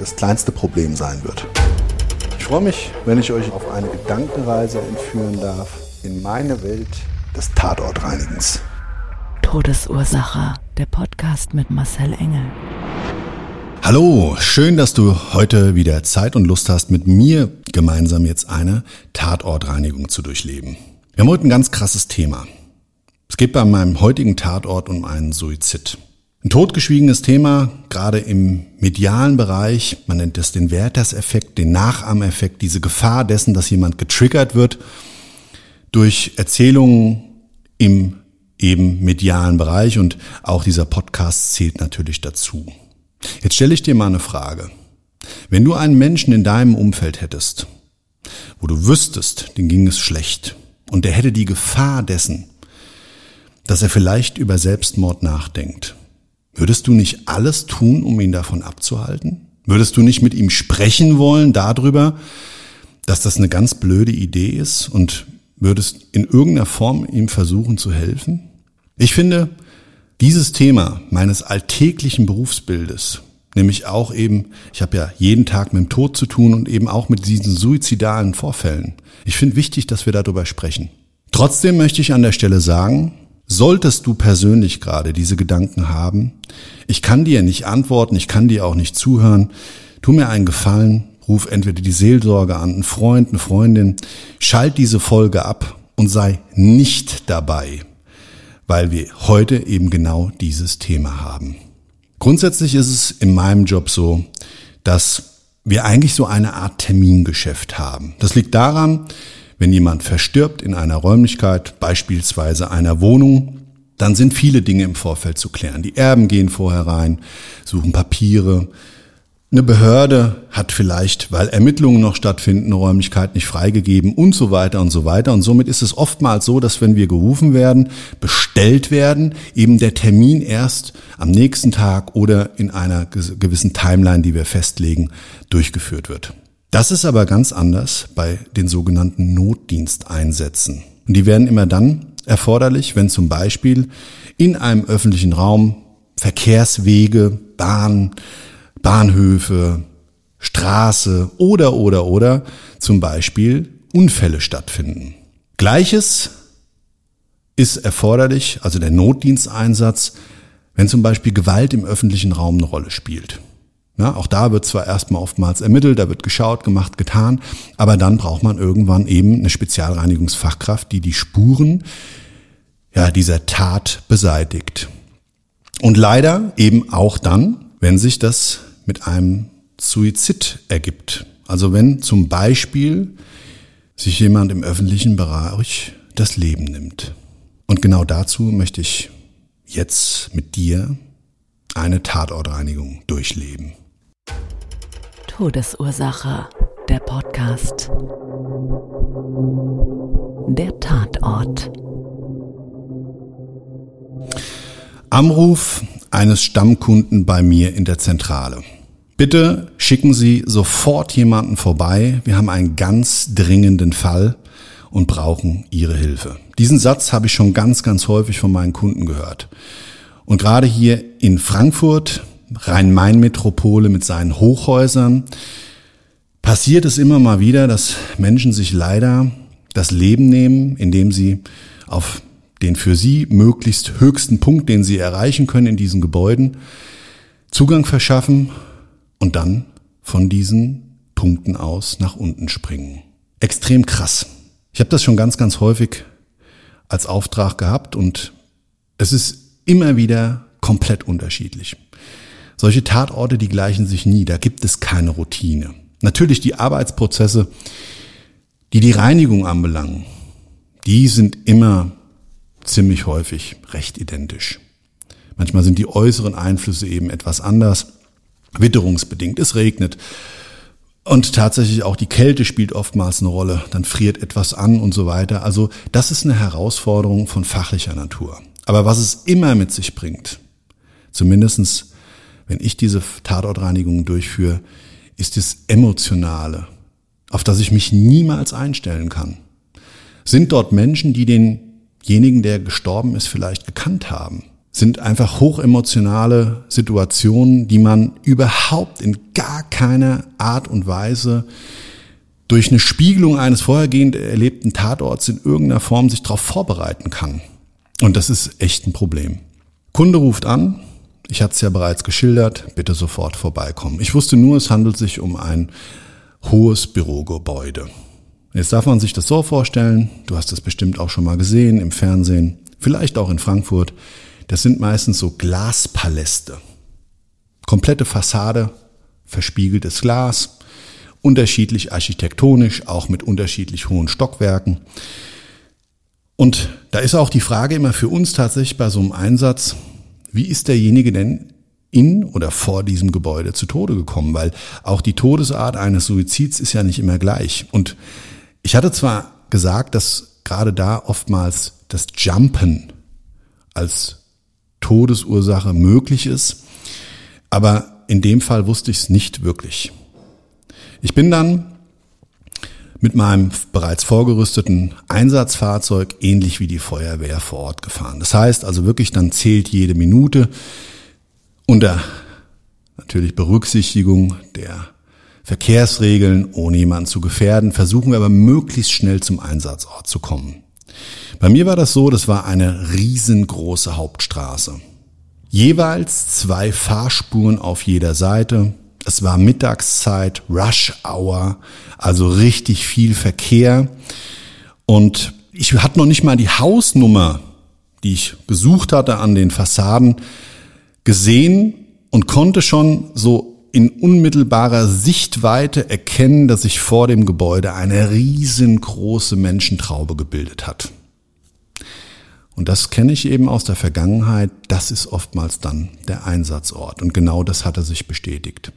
das kleinste Problem sein wird. Ich freue mich, wenn ich euch auf eine Gedankenreise entführen darf in meine Welt des Tatortreinigens. Todesursache. Der Podcast mit Marcel Engel. Hallo, schön, dass du heute wieder Zeit und Lust hast, mit mir gemeinsam jetzt eine Tatortreinigung zu durchleben. Wir haben heute ein ganz krasses Thema. Es geht bei meinem heutigen Tatort um einen Suizid. Ein totgeschwiegenes Thema, gerade im medialen Bereich. Man nennt es den Werthers-Effekt, den Nachahmeffekt, diese Gefahr dessen, dass jemand getriggert wird durch Erzählungen im eben medialen Bereich und auch dieser Podcast zählt natürlich dazu. Jetzt stelle ich dir mal eine Frage. Wenn du einen Menschen in deinem Umfeld hättest, wo du wüsstest, dem ging es schlecht und der hätte die Gefahr dessen, dass er vielleicht über Selbstmord nachdenkt, würdest du nicht alles tun, um ihn davon abzuhalten? Würdest du nicht mit ihm sprechen wollen darüber, dass das eine ganz blöde Idee ist und würdest in irgendeiner Form ihm versuchen zu helfen? Ich finde, dieses Thema meines alltäglichen Berufsbildes, nämlich auch eben, ich habe ja jeden Tag mit dem Tod zu tun und eben auch mit diesen suizidalen Vorfällen. Ich finde wichtig, dass wir darüber sprechen. Trotzdem möchte ich an der Stelle sagen, solltest du persönlich gerade diese Gedanken haben, ich kann dir nicht antworten, ich kann dir auch nicht zuhören, tu mir einen Gefallen, ruf entweder die Seelsorge an, einen Freund, eine Freundin, schalt diese Folge ab und sei nicht dabei weil wir heute eben genau dieses Thema haben. Grundsätzlich ist es in meinem Job so, dass wir eigentlich so eine Art Termingeschäft haben. Das liegt daran, wenn jemand verstirbt in einer Räumlichkeit, beispielsweise einer Wohnung, dann sind viele Dinge im Vorfeld zu klären. Die Erben gehen vorher rein, suchen Papiere, eine Behörde hat vielleicht, weil Ermittlungen noch stattfinden, Räumlichkeit nicht freigegeben und so weiter und so weiter. Und somit ist es oftmals so, dass wenn wir gerufen werden, bestellt werden, eben der Termin erst am nächsten Tag oder in einer gewissen Timeline, die wir festlegen, durchgeführt wird. Das ist aber ganz anders bei den sogenannten Notdiensteinsätzen. Und die werden immer dann erforderlich, wenn zum Beispiel in einem öffentlichen Raum Verkehrswege, Bahn, Bahnhöfe, Straße oder oder oder zum Beispiel Unfälle stattfinden. Gleiches ist erforderlich, also der Notdiensteinsatz, wenn zum Beispiel Gewalt im öffentlichen Raum eine Rolle spielt. Ja, auch da wird zwar erstmal oftmals ermittelt, da wird geschaut, gemacht, getan, aber dann braucht man irgendwann eben eine Spezialreinigungsfachkraft, die die Spuren ja, dieser Tat beseitigt. Und leider eben auch dann, wenn sich das mit einem Suizid ergibt. Also wenn zum Beispiel sich jemand im öffentlichen Bereich das Leben nimmt. Und genau dazu möchte ich jetzt mit dir eine Tatortreinigung durchleben. Todesursache, der Podcast. Der Tatort. Anruf eines Stammkunden bei mir in der Zentrale. Bitte schicken Sie sofort jemanden vorbei. Wir haben einen ganz dringenden Fall und brauchen Ihre Hilfe. Diesen Satz habe ich schon ganz, ganz häufig von meinen Kunden gehört. Und gerade hier in Frankfurt, Rhein-Main-Metropole mit seinen Hochhäusern, passiert es immer mal wieder, dass Menschen sich leider das Leben nehmen, indem sie auf den für sie möglichst höchsten Punkt, den sie erreichen können in diesen Gebäuden, Zugang verschaffen und dann von diesen Punkten aus nach unten springen. Extrem krass. Ich habe das schon ganz, ganz häufig als Auftrag gehabt und es ist immer wieder komplett unterschiedlich. Solche Tatorte, die gleichen sich nie, da gibt es keine Routine. Natürlich die Arbeitsprozesse, die die Reinigung anbelangen, die sind immer ziemlich häufig recht identisch. Manchmal sind die äußeren Einflüsse eben etwas anders, witterungsbedingt, es regnet, und tatsächlich auch die Kälte spielt oftmals eine Rolle. Dann friert etwas an und so weiter. Also das ist eine Herausforderung von fachlicher Natur. Aber was es immer mit sich bringt, zumindestens wenn ich diese Tatortreinigung durchführe, ist das Emotionale, auf das ich mich niemals einstellen kann. Sind dort Menschen, die denjenigen, der gestorben ist, vielleicht gekannt haben? sind einfach hochemotionale Situationen, die man überhaupt in gar keiner Art und Weise durch eine Spiegelung eines vorhergehend erlebten Tatorts in irgendeiner Form sich darauf vorbereiten kann. Und das ist echt ein Problem. Kunde ruft an, ich hatte es ja bereits geschildert, bitte sofort vorbeikommen. Ich wusste nur, es handelt sich um ein hohes Bürogebäude. Jetzt darf man sich das so vorstellen, du hast es bestimmt auch schon mal gesehen im Fernsehen, vielleicht auch in Frankfurt. Das sind meistens so Glaspaläste. Komplette Fassade, verspiegeltes Glas, unterschiedlich architektonisch, auch mit unterschiedlich hohen Stockwerken. Und da ist auch die Frage immer für uns tatsächlich bei so einem Einsatz, wie ist derjenige denn in oder vor diesem Gebäude zu Tode gekommen? Weil auch die Todesart eines Suizids ist ja nicht immer gleich. Und ich hatte zwar gesagt, dass gerade da oftmals das Jumpen als Todesursache möglich ist. Aber in dem Fall wusste ich es nicht wirklich. Ich bin dann mit meinem bereits vorgerüsteten Einsatzfahrzeug ähnlich wie die Feuerwehr vor Ort gefahren. Das heißt also wirklich, dann zählt jede Minute unter natürlich Berücksichtigung der Verkehrsregeln, ohne jemanden zu gefährden, versuchen wir aber möglichst schnell zum Einsatzort zu kommen. Bei mir war das so, das war eine riesengroße Hauptstraße. Jeweils zwei Fahrspuren auf jeder Seite. Es war Mittagszeit, Rush Hour, also richtig viel Verkehr. Und ich hatte noch nicht mal die Hausnummer, die ich gesucht hatte an den Fassaden, gesehen und konnte schon so in unmittelbarer Sichtweite erkennen, dass sich vor dem Gebäude eine riesengroße Menschentraube gebildet hat. Und das kenne ich eben aus der Vergangenheit. Das ist oftmals dann der Einsatzort. Und genau das hatte sich bestätigt.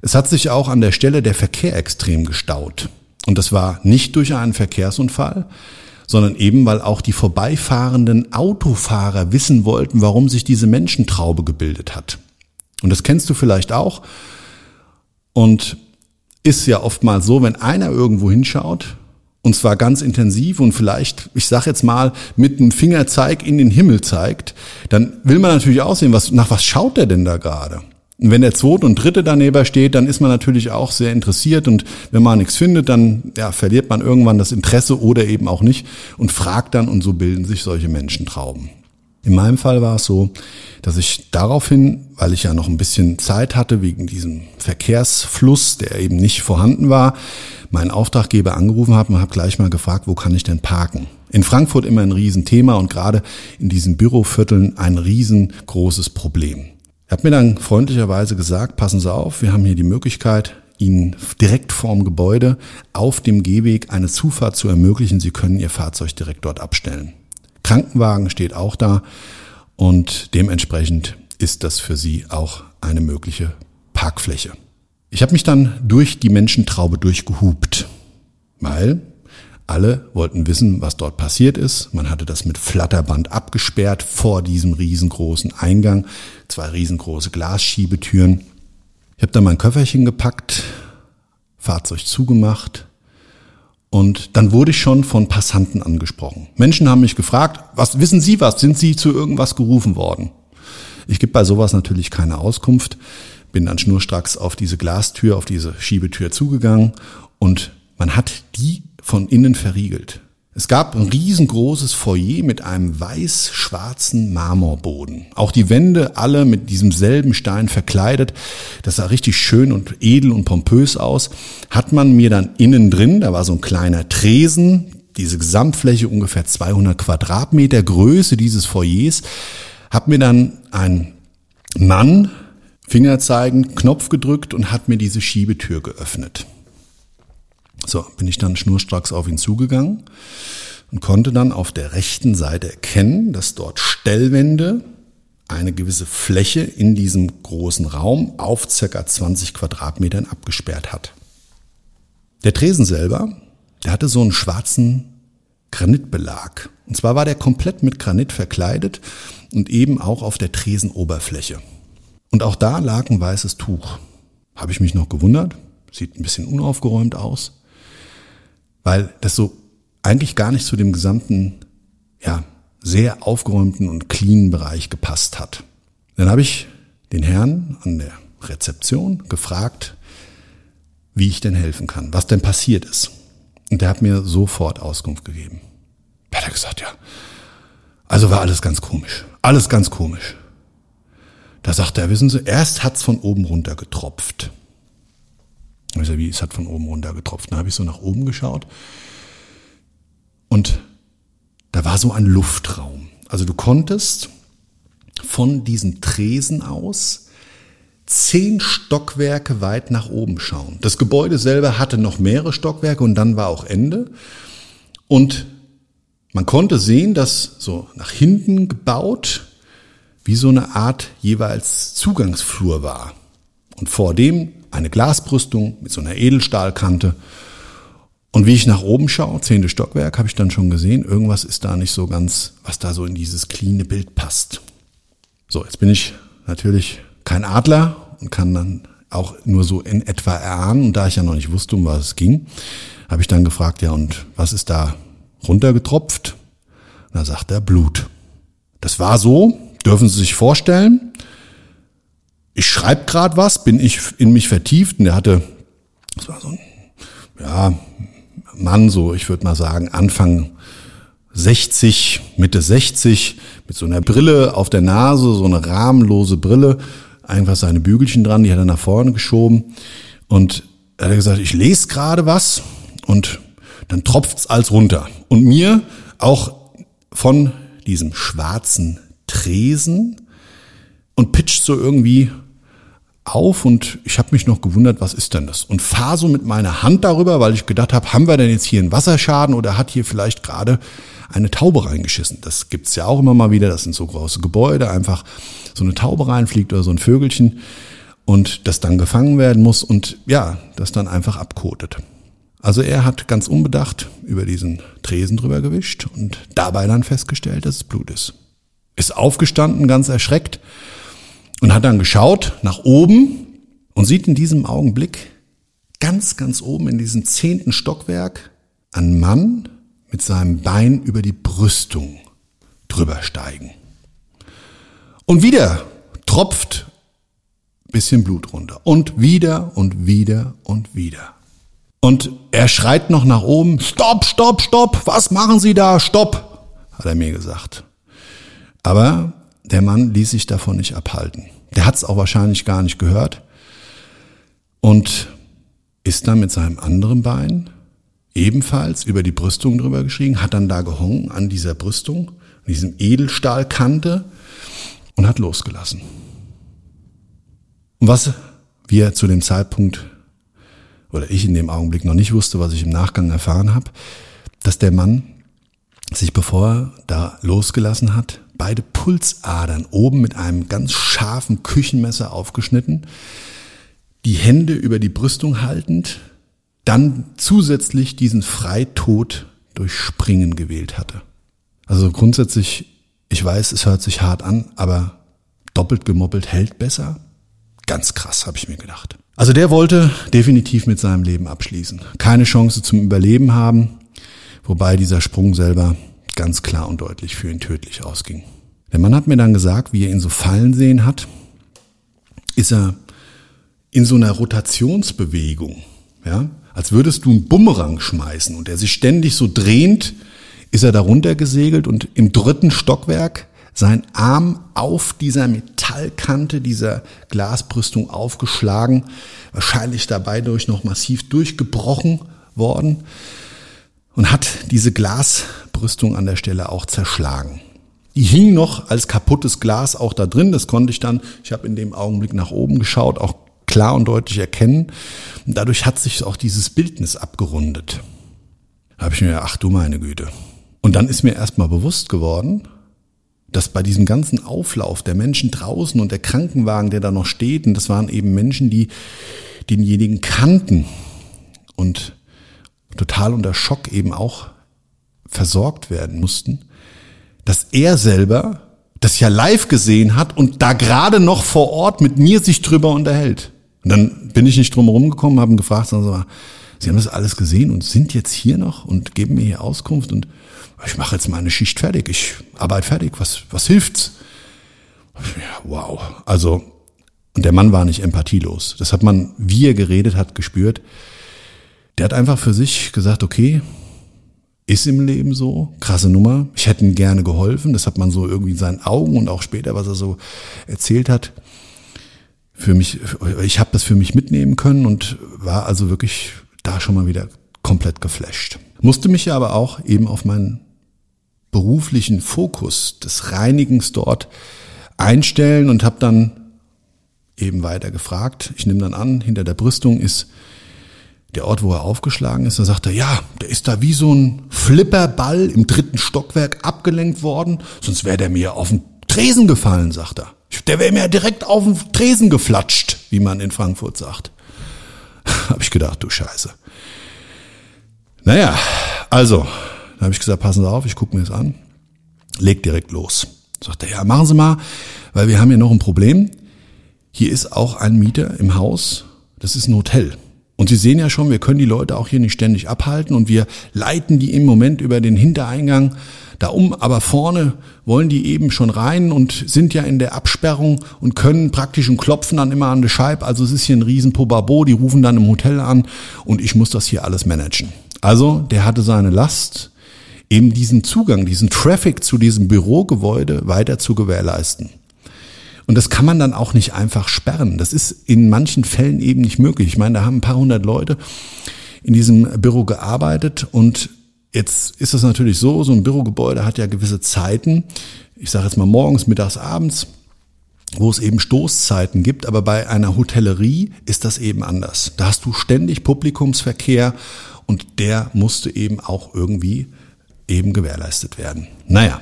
Es hat sich auch an der Stelle der Verkehr extrem gestaut. Und das war nicht durch einen Verkehrsunfall, sondern eben, weil auch die vorbeifahrenden Autofahrer wissen wollten, warum sich diese Menschentraube gebildet hat. Und das kennst du vielleicht auch. Und ist ja oftmals so, wenn einer irgendwo hinschaut, und zwar ganz intensiv und vielleicht, ich sag jetzt mal, mit einem Fingerzeig in den Himmel zeigt, dann will man natürlich auch sehen, was, nach was schaut der denn da gerade? Und wenn der zweite und dritte daneben steht, dann ist man natürlich auch sehr interessiert und wenn man nichts findet, dann ja, verliert man irgendwann das Interesse oder eben auch nicht und fragt dann und so bilden sich solche Menschentrauben. In meinem Fall war es so, dass ich daraufhin, weil ich ja noch ein bisschen Zeit hatte wegen diesem Verkehrsfluss, der eben nicht vorhanden war, meinen Auftraggeber angerufen habe und habe gleich mal gefragt, wo kann ich denn parken? In Frankfurt immer ein Riesenthema und gerade in diesen Bürovierteln ein riesengroßes Problem. Er hat mir dann freundlicherweise gesagt, passen Sie auf, wir haben hier die Möglichkeit, Ihnen direkt vorm Gebäude auf dem Gehweg eine Zufahrt zu ermöglichen. Sie können Ihr Fahrzeug direkt dort abstellen. Krankenwagen steht auch da und dementsprechend ist das für Sie auch eine mögliche Parkfläche. Ich habe mich dann durch die Menschentraube durchgehupt, weil alle wollten wissen, was dort passiert ist. Man hatte das mit Flatterband abgesperrt vor diesem riesengroßen Eingang, zwei riesengroße Glasschiebetüren. Ich habe dann mein Köfferchen gepackt, Fahrzeug zugemacht und dann wurde ich schon von Passanten angesprochen. Menschen haben mich gefragt, was wissen Sie was? Sind Sie zu irgendwas gerufen worden? Ich gebe bei sowas natürlich keine Auskunft bin dann schnurstracks auf diese Glastür, auf diese Schiebetür zugegangen und man hat die von innen verriegelt. Es gab ein riesengroßes Foyer mit einem weiß-schwarzen Marmorboden. Auch die Wände alle mit diesem selben Stein verkleidet. Das sah richtig schön und edel und pompös aus. Hat man mir dann innen drin, da war so ein kleiner Tresen, diese Gesamtfläche ungefähr 200 Quadratmeter Größe dieses Foyers, hat mir dann ein Mann Finger zeigen, Knopf gedrückt und hat mir diese Schiebetür geöffnet. So, bin ich dann schnurstracks auf ihn zugegangen und konnte dann auf der rechten Seite erkennen, dass dort Stellwände eine gewisse Fläche in diesem großen Raum auf circa 20 Quadratmetern abgesperrt hat. Der Tresen selber, der hatte so einen schwarzen Granitbelag. Und zwar war der komplett mit Granit verkleidet und eben auch auf der Tresenoberfläche. Und auch da lag ein weißes Tuch. Habe ich mich noch gewundert, sieht ein bisschen unaufgeräumt aus weil das so eigentlich gar nicht zu dem gesamten, ja, sehr aufgeräumten und cleanen Bereich gepasst hat. Dann habe ich den Herrn an der Rezeption gefragt, wie ich denn helfen kann, was denn passiert ist. Und der hat mir sofort Auskunft gegeben. Er hat gesagt, ja, also war alles ganz komisch. Alles ganz komisch. Da sagt er, wissen Sie, erst hat's von oben runter getropft. Sag, wie, es hat von oben runter getropft. Dann habe ich so nach oben geschaut und da war so ein Luftraum. Also du konntest von diesen Tresen aus zehn Stockwerke weit nach oben schauen. Das Gebäude selber hatte noch mehrere Stockwerke und dann war auch Ende. Und man konnte sehen, dass so nach hinten gebaut wie so eine Art jeweils Zugangsflur war. Und vor dem eine Glasbrüstung mit so einer Edelstahlkante. Und wie ich nach oben schaue, zehnte Stockwerk, habe ich dann schon gesehen, irgendwas ist da nicht so ganz, was da so in dieses cleane Bild passt. So, jetzt bin ich natürlich kein Adler und kann dann auch nur so in etwa erahnen. Und da ich ja noch nicht wusste, um was es ging, habe ich dann gefragt, ja, und was ist da runtergetropft? da sagt er Blut. Das war so, dürfen Sie sich vorstellen, ich schreibe gerade was, bin ich in mich vertieft. Und der hatte, das war so ein, ja, Mann, so ich würde mal sagen, Anfang 60, Mitte 60, mit so einer Brille auf der Nase, so eine rahmenlose Brille, einfach seine Bügelchen dran, die hat er nach vorne geschoben. Und er hat gesagt, ich lese gerade was. Und dann tropft's als runter. Und mir auch von diesem schwarzen Tresen und pitcht so irgendwie auf und ich habe mich noch gewundert, was ist denn das? Und fahre so mit meiner Hand darüber, weil ich gedacht habe, haben wir denn jetzt hier einen Wasserschaden oder hat hier vielleicht gerade eine Taube reingeschissen? Das gibt's ja auch immer mal wieder, das sind so große Gebäude, einfach so eine Taube reinfliegt oder so ein Vögelchen und das dann gefangen werden muss und ja, das dann einfach abkotet. Also er hat ganz unbedacht über diesen Tresen drüber gewischt und dabei dann festgestellt, dass es Blut ist. Ist aufgestanden, ganz erschreckt, und hat dann geschaut nach oben und sieht in diesem Augenblick ganz, ganz oben in diesem zehnten Stockwerk einen Mann mit seinem Bein über die Brüstung drüber steigen. Und wieder tropft bisschen Blut runter. Und wieder und wieder und wieder. Und er schreit noch nach oben, stopp, stopp, stopp, was machen Sie da, stopp, hat er mir gesagt. Aber der Mann ließ sich davon nicht abhalten. Der hat es auch wahrscheinlich gar nicht gehört und ist dann mit seinem anderen Bein ebenfalls über die Brüstung drüber geschrieben, hat dann da gehongen an dieser Brüstung, an diesem Edelstahlkante und hat losgelassen. Und was wir zu dem Zeitpunkt oder ich in dem Augenblick noch nicht wusste, was ich im Nachgang erfahren habe, dass der Mann sich bevor er da losgelassen hat, beide Pulsadern oben mit einem ganz scharfen Küchenmesser aufgeschnitten, die Hände über die Brüstung haltend, dann zusätzlich diesen Freitod durch Springen gewählt hatte. Also grundsätzlich, ich weiß, es hört sich hart an, aber doppelt gemoppelt hält besser. Ganz krass, habe ich mir gedacht. Also der wollte definitiv mit seinem Leben abschließen. Keine Chance zum Überleben haben, wobei dieser Sprung selber ganz klar und deutlich für ihn tödlich ausging. Der Mann hat mir dann gesagt, wie er ihn so fallen sehen hat, ist er in so einer Rotationsbewegung, ja, als würdest du einen Bumerang schmeißen und er sich ständig so drehend ist er darunter gesegelt und im dritten Stockwerk sein Arm auf dieser Metallkante dieser Glasbrüstung aufgeschlagen, wahrscheinlich dabei durch noch massiv durchgebrochen worden und hat diese Glasbrüstung an der Stelle auch zerschlagen. Die hing noch als kaputtes Glas auch da drin. Das konnte ich dann, ich habe in dem Augenblick nach oben geschaut, auch klar und deutlich erkennen. Und dadurch hat sich auch dieses Bildnis abgerundet. Da habe ich mir, ach du meine Güte. Und dann ist mir erstmal bewusst geworden, dass bei diesem ganzen Auflauf der Menschen draußen und der Krankenwagen, der da noch steht, und das waren eben Menschen, die denjenigen kannten und total unter Schock eben auch versorgt werden mussten, dass er selber das ja live gesehen hat und da gerade noch vor Ort mit mir sich drüber unterhält. Und dann bin ich nicht drum gekommen, haben gefragt, also, Sie haben das alles gesehen und sind jetzt hier noch und geben mir hier Auskunft und ich mache jetzt meine Schicht fertig, ich arbeite fertig, was, was hilft's? Ja, wow. Also, und der Mann war nicht empathielos. Das hat man, wie er geredet hat, gespürt. Der hat einfach für sich gesagt, okay, ist im Leben so, krasse Nummer. Ich hätte ihm gerne geholfen. Das hat man so irgendwie in seinen Augen und auch später, was er so erzählt hat. Für mich, ich habe das für mich mitnehmen können und war also wirklich da schon mal wieder komplett geflasht. Musste mich aber auch eben auf meinen beruflichen Fokus des Reinigens dort einstellen und habe dann eben weiter gefragt. Ich nehme dann an, hinter der Brüstung ist der Ort, wo er aufgeschlagen ist. Da sagt er, ja, der ist da wie so ein Flipperball im dritten Stockwerk abgelenkt worden, sonst wäre der mir auf den Tresen gefallen, sagt er. Der wäre mir direkt auf den Tresen geflatscht, wie man in Frankfurt sagt. Habe ich gedacht, du Scheiße. Naja, also, da habe ich gesagt, passen Sie auf, ich gucke mir das an. Leg direkt los. Sagt er, ja, machen Sie mal, weil wir haben hier noch ein Problem. Hier ist auch ein Mieter im Haus, das ist ein Hotel. Und Sie sehen ja schon, wir können die Leute auch hier nicht ständig abhalten und wir leiten die im Moment über den Hintereingang da um, aber vorne wollen die eben schon rein und sind ja in der Absperrung und können praktisch und klopfen dann immer an die Scheibe. Also es ist hier ein riesen Pobabo, die rufen dann im Hotel an und ich muss das hier alles managen. Also der hatte seine Last, eben diesen Zugang, diesen Traffic zu diesem Bürogebäude weiter zu gewährleisten. Und das kann man dann auch nicht einfach sperren. Das ist in manchen Fällen eben nicht möglich. Ich meine, da haben ein paar hundert Leute in diesem Büro gearbeitet und jetzt ist es natürlich so, so ein Bürogebäude hat ja gewisse Zeiten. Ich sage jetzt mal morgens, mittags, abends wo es eben Stoßzeiten gibt, aber bei einer Hotellerie ist das eben anders. Da hast du ständig Publikumsverkehr und der musste eben auch irgendwie eben gewährleistet werden. Naja,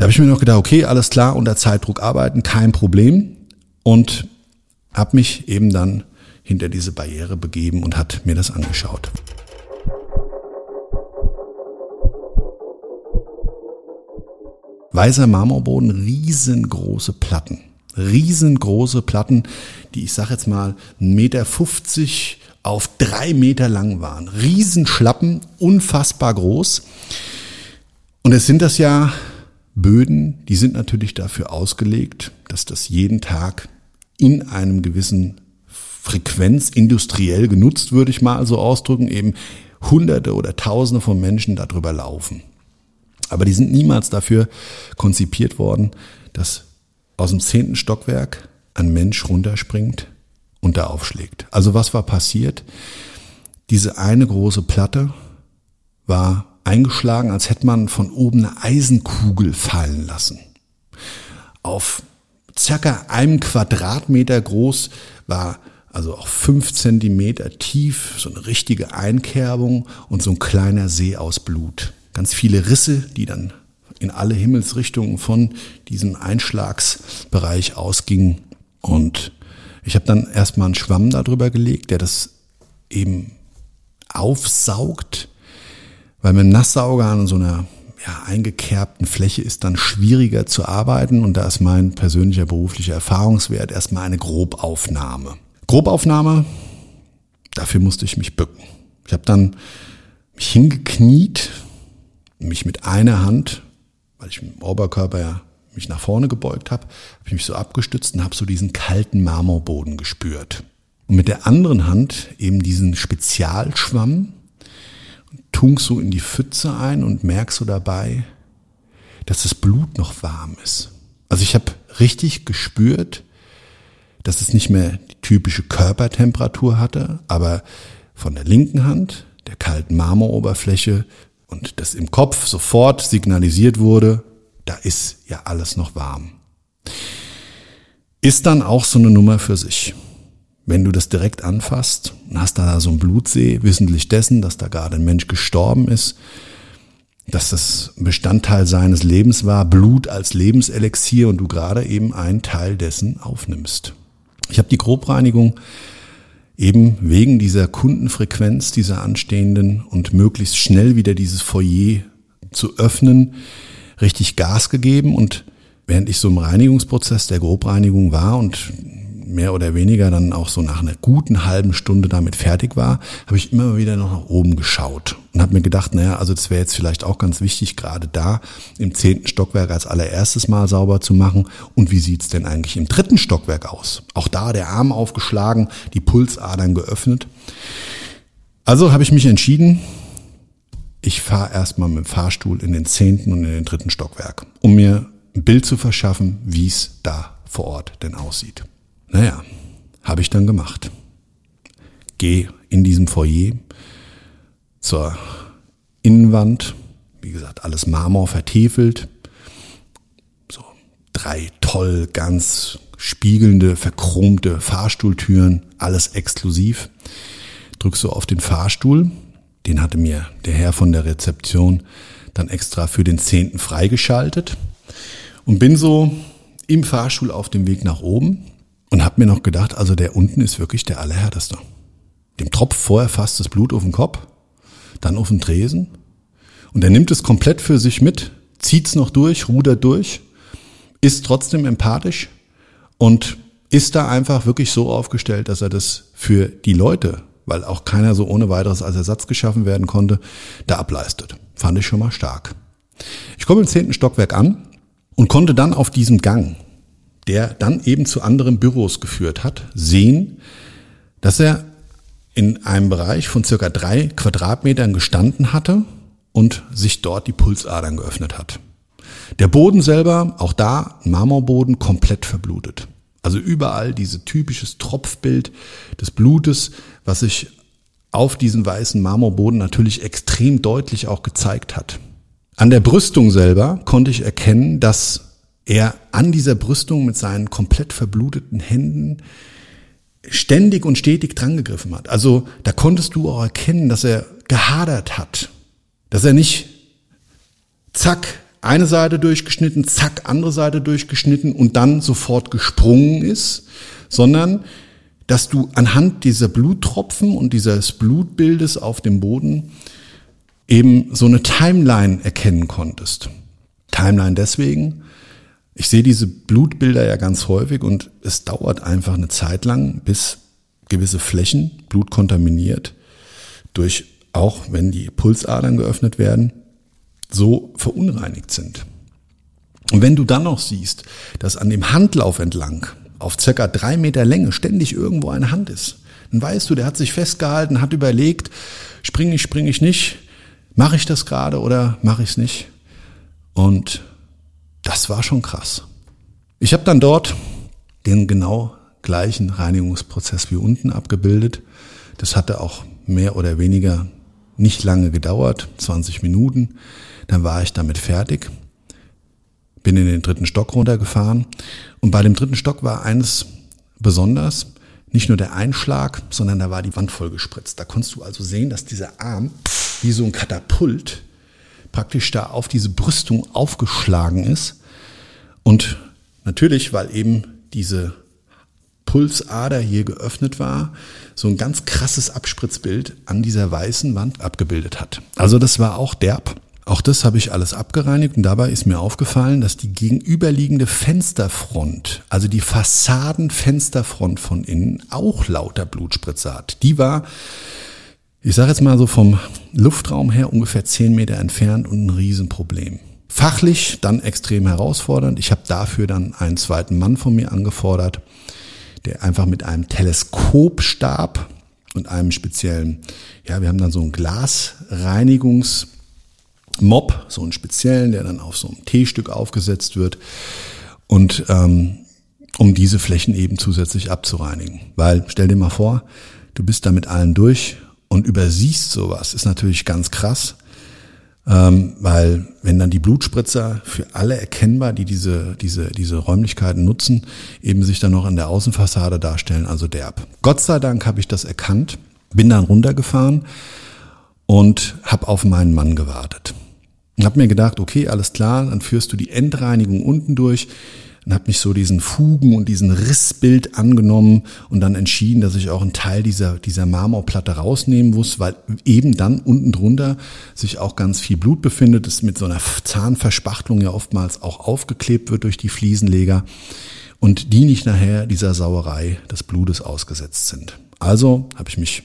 da habe ich mir noch gedacht, okay, alles klar, unter Zeitdruck arbeiten, kein Problem. Und habe mich eben dann hinter diese Barriere begeben und hat mir das angeschaut. Weißer Marmorboden, riesengroße Platten. Riesengroße Platten, die ich sage jetzt mal 1,50 Meter auf drei Meter lang waren. Riesenschlappen, unfassbar groß. Und es sind das ja Böden, die sind natürlich dafür ausgelegt, dass das jeden Tag in einem gewissen Frequenz industriell genutzt, würde ich mal so ausdrücken, eben Hunderte oder Tausende von Menschen darüber laufen. Aber die sind niemals dafür konzipiert worden, dass aus dem zehnten Stockwerk ein Mensch runterspringt und da aufschlägt. Also was war passiert? Diese eine große Platte war eingeschlagen, als hätte man von oben eine Eisenkugel fallen lassen. Auf circa einem Quadratmeter groß war also auch fünf Zentimeter tief, so eine richtige Einkerbung und so ein kleiner See aus Blut. Ganz viele Risse, die dann in alle Himmelsrichtungen von diesem Einschlagsbereich ausgingen. Und ich habe dann erstmal einen Schwamm darüber gelegt, der das eben aufsaugt, weil mit einem Nasssauger an so einer ja, eingekerbten Fläche ist dann schwieriger zu arbeiten und da ist mein persönlicher beruflicher Erfahrungswert erstmal eine Grobaufnahme. Grobaufnahme, dafür musste ich mich bücken. Ich habe dann mich hingekniet, mich mit einer Hand, weil ich im Oberkörper ja mich nach vorne gebeugt habe, habe ich mich so abgestützt und habe so diesen kalten Marmorboden gespürt. Und mit der anderen Hand eben diesen Spezialschwamm tunkst so in die Pfütze ein und merkst so dabei, dass das Blut noch warm ist. Also ich habe richtig gespürt, dass es nicht mehr die typische Körpertemperatur hatte, aber von der linken Hand, der kalten Marmoroberfläche und das im Kopf sofort signalisiert wurde, da ist ja alles noch warm. Ist dann auch so eine Nummer für sich. Wenn du das direkt anfasst und hast da so einen Blutsee, wissentlich dessen, dass da gerade ein Mensch gestorben ist, dass das Bestandteil seines Lebens war, Blut als Lebenselixier und du gerade eben einen Teil dessen aufnimmst. Ich habe die Grobreinigung eben wegen dieser Kundenfrequenz, dieser anstehenden und möglichst schnell wieder dieses Foyer zu öffnen, richtig Gas gegeben und während ich so im Reinigungsprozess der Grobreinigung war und mehr oder weniger dann auch so nach einer guten halben Stunde damit fertig war, habe ich immer wieder noch nach oben geschaut und habe mir gedacht, naja, also das wäre jetzt vielleicht auch ganz wichtig, gerade da im zehnten Stockwerk als allererstes Mal sauber zu machen. Und wie sieht's denn eigentlich im dritten Stockwerk aus? Auch da der Arm aufgeschlagen, die Pulsadern geöffnet. Also habe ich mich entschieden, ich fahre erstmal mit dem Fahrstuhl in den zehnten und in den dritten Stockwerk, um mir ein Bild zu verschaffen, wie es da vor Ort denn aussieht. Naja, habe ich dann gemacht. Geh in diesem Foyer zur Innenwand, wie gesagt, alles Marmor vertefelt, so drei toll, ganz spiegelnde, verchromte Fahrstuhltüren, alles exklusiv. Drückst du auf den Fahrstuhl, den hatte mir der Herr von der Rezeption dann extra für den zehnten freigeschaltet und bin so im Fahrstuhl auf dem Weg nach oben und habe mir noch gedacht, also der unten ist wirklich der allerhärteste. Dem tropft vorher fast das Blut auf den Kopf, dann auf den Tresen und er nimmt es komplett für sich mit, zieht's noch durch, rudert durch, ist trotzdem empathisch und ist da einfach wirklich so aufgestellt, dass er das für die Leute, weil auch keiner so ohne weiteres als Ersatz geschaffen werden konnte, da ableistet. Fand ich schon mal stark. Ich komme im zehnten Stockwerk an und konnte dann auf diesem Gang, der dann eben zu anderen Büros geführt hat, sehen, dass er in einem Bereich von circa drei Quadratmetern gestanden hatte und sich dort die Pulsadern geöffnet hat. Der Boden selber, auch da Marmorboden, komplett verblutet. Also überall diese typisches Tropfbild des Blutes, was sich auf diesem weißen Marmorboden natürlich extrem deutlich auch gezeigt hat. An der Brüstung selber konnte ich erkennen, dass er an dieser Brüstung mit seinen komplett verbluteten Händen ständig und stetig drangegriffen hat. Also da konntest du auch erkennen, dass er gehadert hat, dass er nicht zack eine Seite durchgeschnitten, zack andere Seite durchgeschnitten und dann sofort gesprungen ist, sondern dass du anhand dieser Bluttropfen und dieses Blutbildes auf dem Boden eben so eine Timeline erkennen konntest. Timeline deswegen, ich sehe diese Blutbilder ja ganz häufig und es dauert einfach eine Zeit lang, bis gewisse Flächen blutkontaminiert durch, auch wenn die Pulsadern geöffnet werden, so verunreinigt sind. Und wenn du dann noch siehst, dass an dem Handlauf entlang auf circa drei Meter Länge ständig irgendwo eine Hand ist, dann weißt du, der hat sich festgehalten, hat überlegt, springe ich, springe ich nicht, mache ich das gerade oder mache ich es nicht? Und das war schon krass. Ich habe dann dort den genau gleichen Reinigungsprozess wie unten abgebildet. Das hatte auch mehr oder weniger nicht lange gedauert, 20 Minuten. Dann war ich damit fertig, bin in den dritten Stock runtergefahren und bei dem dritten Stock war eines besonders, nicht nur der Einschlag, sondern da war die Wand voll gespritzt. Da konntest du also sehen, dass dieser Arm wie so ein Katapult praktisch da auf diese Brüstung aufgeschlagen ist. Und natürlich, weil eben diese Pulsader hier geöffnet war, so ein ganz krasses Abspritzbild an dieser weißen Wand abgebildet hat. Also das war auch derb. Auch das habe ich alles abgereinigt und dabei ist mir aufgefallen, dass die gegenüberliegende Fensterfront, also die Fassadenfensterfront von innen, auch lauter Blutspritze hat. Die war ich sage jetzt mal so vom Luftraum her ungefähr zehn Meter entfernt und ein Riesenproblem. Fachlich dann extrem herausfordernd. Ich habe dafür dann einen zweiten Mann von mir angefordert, der einfach mit einem Teleskopstab und einem speziellen, ja, wir haben dann so einen Glasreinigungsmop, so einen speziellen, der dann auf so einem T-Stück aufgesetzt wird. Und ähm, um diese Flächen eben zusätzlich abzureinigen. Weil, stell dir mal vor, du bist da mit allen durch und übersiehst sowas, ist natürlich ganz krass. Ähm, weil wenn dann die Blutspritzer für alle erkennbar, die diese, diese, diese Räumlichkeiten nutzen, eben sich dann noch an der Außenfassade darstellen, also derb. Gott sei Dank habe ich das erkannt, bin dann runtergefahren und habe auf meinen Mann gewartet. Und habe mir gedacht, okay, alles klar, dann führst du die Endreinigung unten durch und habe mich so diesen Fugen und diesen Rissbild angenommen und dann entschieden, dass ich auch einen Teil dieser, dieser Marmorplatte rausnehmen muss, weil eben dann unten drunter sich auch ganz viel Blut befindet, das mit so einer Zahnverspachtelung ja oftmals auch aufgeklebt wird durch die Fliesenleger und die nicht nachher dieser Sauerei des Blutes ausgesetzt sind. Also habe ich mich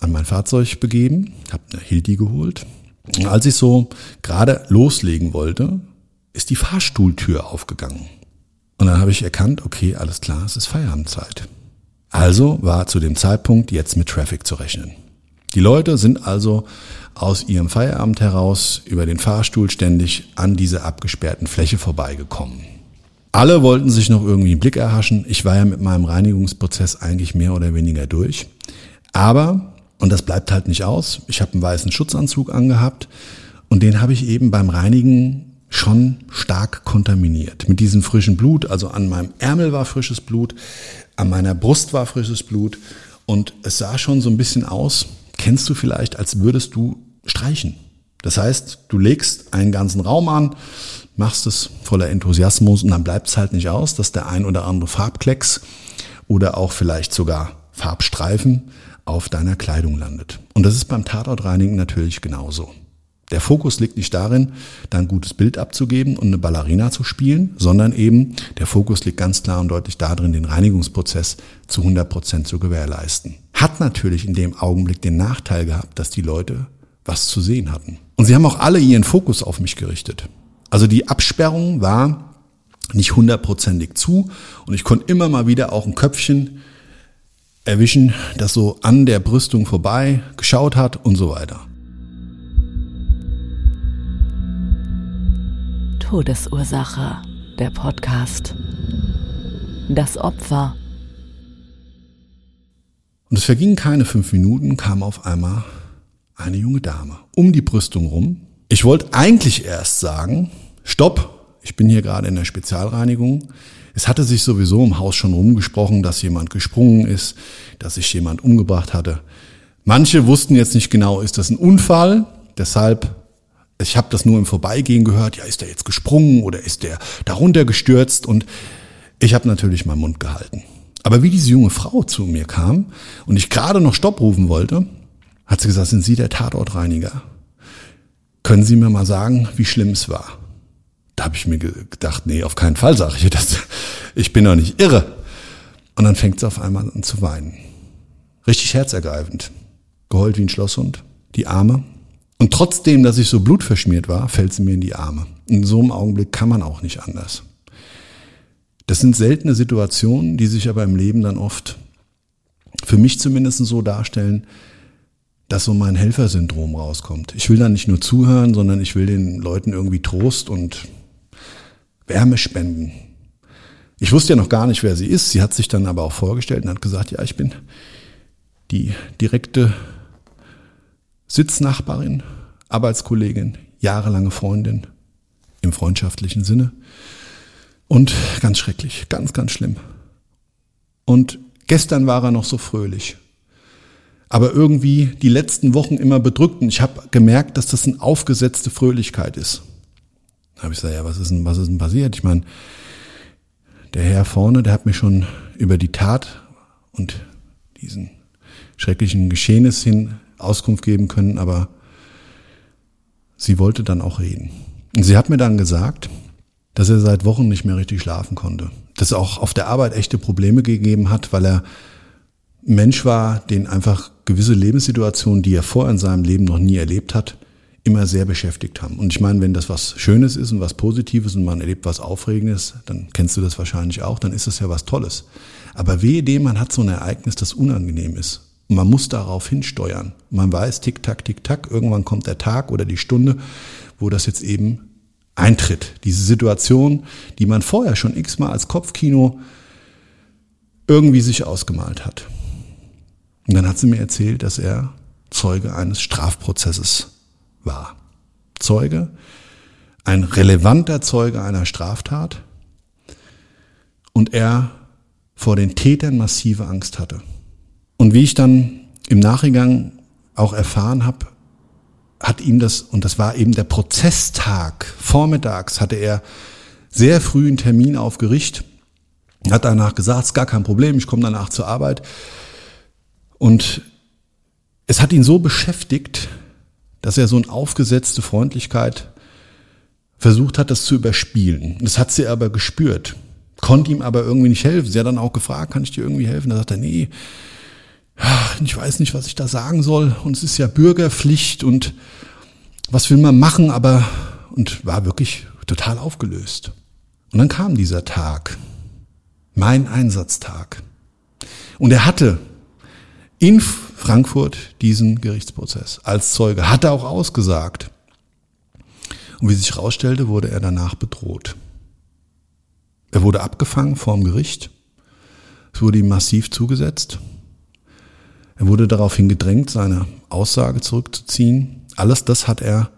an mein Fahrzeug begeben, habe eine Hildi geholt. Und als ich so gerade loslegen wollte, ist die Fahrstuhltür aufgegangen. Und dann habe ich erkannt, okay, alles klar, es ist Feierabendzeit. Also war zu dem Zeitpunkt jetzt mit Traffic zu rechnen. Die Leute sind also aus ihrem Feierabend heraus über den Fahrstuhl ständig an dieser abgesperrten Fläche vorbeigekommen. Alle wollten sich noch irgendwie einen Blick erhaschen. Ich war ja mit meinem Reinigungsprozess eigentlich mehr oder weniger durch. Aber, und das bleibt halt nicht aus, ich habe einen weißen Schutzanzug angehabt und den habe ich eben beim Reinigen schon stark kontaminiert. Mit diesem frischen Blut, also an meinem Ärmel war frisches Blut, an meiner Brust war frisches Blut und es sah schon so ein bisschen aus, kennst du vielleicht, als würdest du streichen. Das heißt, du legst einen ganzen Raum an, machst es voller Enthusiasmus und dann bleibt es halt nicht aus, dass der ein oder andere Farbklecks oder auch vielleicht sogar Farbstreifen auf deiner Kleidung landet. Und das ist beim Tatortreinigen natürlich genauso. Der Fokus liegt nicht darin, da ein gutes Bild abzugeben und eine Ballerina zu spielen, sondern eben der Fokus liegt ganz klar und deutlich darin, den Reinigungsprozess zu 100 Prozent zu gewährleisten. Hat natürlich in dem Augenblick den Nachteil gehabt, dass die Leute was zu sehen hatten. Und sie haben auch alle ihren Fokus auf mich gerichtet. Also die Absperrung war nicht hundertprozentig zu und ich konnte immer mal wieder auch ein Köpfchen erwischen, das so an der Brüstung vorbei geschaut hat und so weiter. Todesursache, der Podcast. Das Opfer. Und es vergingen keine fünf Minuten, kam auf einmal eine junge Dame um die Brüstung rum. Ich wollte eigentlich erst sagen, stopp, ich bin hier gerade in der Spezialreinigung. Es hatte sich sowieso im Haus schon rumgesprochen, dass jemand gesprungen ist, dass sich jemand umgebracht hatte. Manche wussten jetzt nicht genau, ist das ein Unfall? Deshalb ich habe das nur im Vorbeigehen gehört, ja, ist der jetzt gesprungen oder ist der darunter gestürzt? Und ich habe natürlich meinen Mund gehalten. Aber wie diese junge Frau zu mir kam und ich gerade noch Stopp rufen wollte, hat sie gesagt, sind Sie der Tatortreiniger? Können Sie mir mal sagen, wie schlimm es war? Da habe ich mir gedacht, nee, auf keinen Fall sage ich das. Ich bin doch nicht irre. Und dann fängt sie auf einmal an zu weinen. Richtig herzergreifend. Geheult wie ein Schlosshund. Die Arme und trotzdem, dass ich so blutverschmiert war, fällt sie mir in die Arme. In so einem Augenblick kann man auch nicht anders. Das sind seltene Situationen, die sich aber im Leben dann oft, für mich zumindest so darstellen, dass so mein Helfersyndrom rauskommt. Ich will da nicht nur zuhören, sondern ich will den Leuten irgendwie Trost und Wärme spenden. Ich wusste ja noch gar nicht, wer sie ist. Sie hat sich dann aber auch vorgestellt und hat gesagt, ja, ich bin die direkte Sitznachbarin, Arbeitskollegin, jahrelange Freundin im freundschaftlichen Sinne. Und ganz schrecklich, ganz, ganz schlimm. Und gestern war er noch so fröhlich. Aber irgendwie die letzten Wochen immer bedrückt. Und ich habe gemerkt, dass das eine aufgesetzte Fröhlichkeit ist. Da habe ich gesagt, ja, was ist denn, was ist denn passiert? Ich meine, der Herr vorne, der hat mir schon über die Tat und diesen schrecklichen Geschehnis hin Auskunft geben können, aber sie wollte dann auch reden. Und sie hat mir dann gesagt, dass er seit Wochen nicht mehr richtig schlafen konnte. Dass er auch auf der Arbeit echte Probleme gegeben hat, weil er Mensch war, den einfach gewisse Lebenssituationen, die er vorher in seinem Leben noch nie erlebt hat, immer sehr beschäftigt haben. Und ich meine, wenn das was Schönes ist und was Positives und man erlebt was Aufregendes, dann kennst du das wahrscheinlich auch, dann ist das ja was Tolles. Aber wehe dem, man hat so ein Ereignis, das unangenehm ist Man muss darauf hinsteuern. Man weiß, tick, tack, tick, tack, irgendwann kommt der Tag oder die Stunde, wo das jetzt eben eintritt. Diese Situation, die man vorher schon x-mal als Kopfkino irgendwie sich ausgemalt hat. Und dann hat sie mir erzählt, dass er Zeuge eines Strafprozesses war. Zeuge, ein relevanter Zeuge einer Straftat und er vor den Tätern massive Angst hatte. Und wie ich dann im Nachgang auch erfahren habe, hat ihm das, und das war eben der Prozesstag, vormittags hatte er sehr früh einen Termin auf Gericht, hat danach gesagt, ist gar kein Problem, ich komme danach zur Arbeit. Und es hat ihn so beschäftigt, dass er so eine aufgesetzte Freundlichkeit versucht hat, das zu überspielen. Das hat sie aber gespürt, konnte ihm aber irgendwie nicht helfen. Sie hat dann auch gefragt, kann ich dir irgendwie helfen? Da sagt er, nee, ich weiß nicht, was ich da sagen soll. Und es ist ja Bürgerpflicht und was will man machen, aber, und war wirklich total aufgelöst. Und dann kam dieser Tag, mein Einsatztag. Und er hatte in Frankfurt diesen Gerichtsprozess als Zeuge, hatte auch ausgesagt. Und wie sich herausstellte, wurde er danach bedroht. Er wurde abgefangen vorm Gericht. Es wurde ihm massiv zugesetzt. Er wurde daraufhin gedrängt, seine Aussage zurückzuziehen. Alles das hat er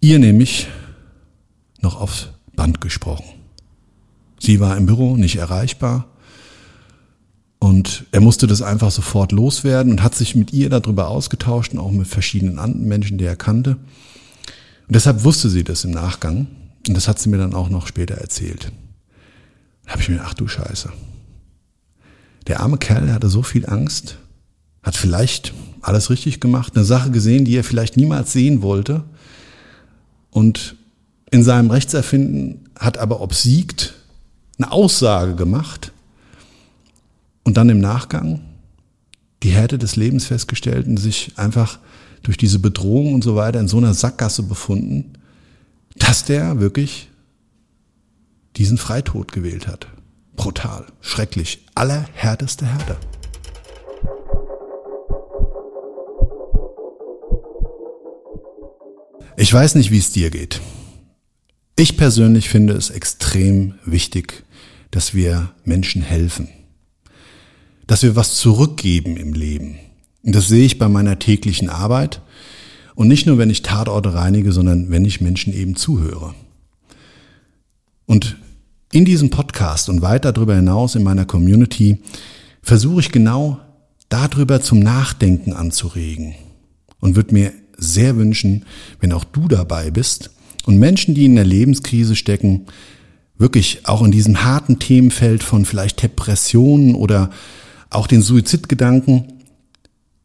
ihr nämlich noch aufs Band gesprochen. Sie war im Büro nicht erreichbar und er musste das einfach sofort loswerden und hat sich mit ihr darüber ausgetauscht und auch mit verschiedenen anderen Menschen, die er kannte. Und deshalb wusste sie das im Nachgang und das hat sie mir dann auch noch später erzählt. Da habe ich mir, ach du Scheiße. Der arme Kerl hatte so viel Angst, hat vielleicht alles richtig gemacht, eine Sache gesehen, die er vielleicht niemals sehen wollte und in seinem Rechtserfinden hat aber obsiegt eine Aussage gemacht und dann im Nachgang die Härte des Lebens festgestellt und sich einfach durch diese Bedrohung und so weiter in so einer Sackgasse befunden, dass der wirklich diesen Freitod gewählt hat. Brutal, schrecklich, allerhärteste Härte. Ich weiß nicht, wie es dir geht. Ich persönlich finde es extrem wichtig, dass wir Menschen helfen. Dass wir was zurückgeben im Leben. Und das sehe ich bei meiner täglichen Arbeit. Und nicht nur, wenn ich Tatorte reinige, sondern wenn ich Menschen eben zuhöre. Und in diesem Podcast und weit darüber hinaus in meiner Community versuche ich genau darüber zum Nachdenken anzuregen und würde mir sehr wünschen, wenn auch du dabei bist. Und Menschen, die in der Lebenskrise stecken, wirklich auch in diesem harten Themenfeld von vielleicht Depressionen oder auch den Suizidgedanken,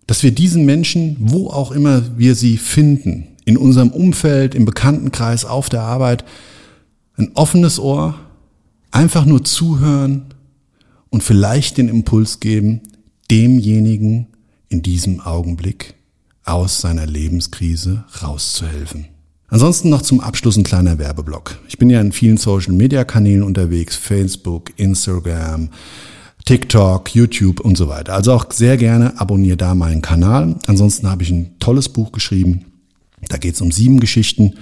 dass wir diesen Menschen, wo auch immer wir sie finden, in unserem Umfeld, im Bekanntenkreis, auf der Arbeit, ein offenes Ohr, einfach nur zuhören und vielleicht den Impuls geben, demjenigen in diesem Augenblick aus seiner Lebenskrise rauszuhelfen. Ansonsten noch zum Abschluss ein kleiner Werbeblock. Ich bin ja in vielen Social Media Kanälen unterwegs, Facebook, Instagram, TikTok, YouTube und so weiter. Also auch sehr gerne abonniere da meinen Kanal. Ansonsten habe ich ein tolles Buch geschrieben. Da geht es um sieben Geschichten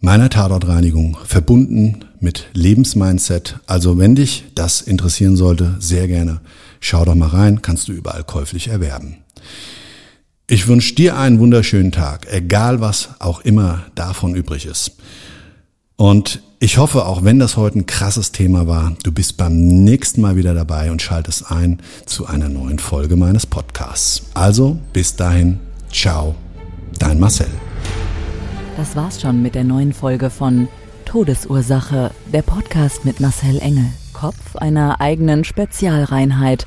meiner Tatortreinigung, verbunden mit Lebensmindset. Also wenn dich das interessieren sollte, sehr gerne schau doch mal rein, kannst du überall käuflich erwerben. Ich wünsche dir einen wunderschönen Tag, egal was auch immer davon übrig ist. Und ich hoffe, auch wenn das heute ein krasses Thema war, du bist beim nächsten Mal wieder dabei und schaltest ein zu einer neuen Folge meines Podcasts. Also bis dahin, ciao, dein Marcel. Das war's schon mit der neuen Folge von Todesursache, der Podcast mit Marcel Engel, Kopf einer eigenen Spezialreinheit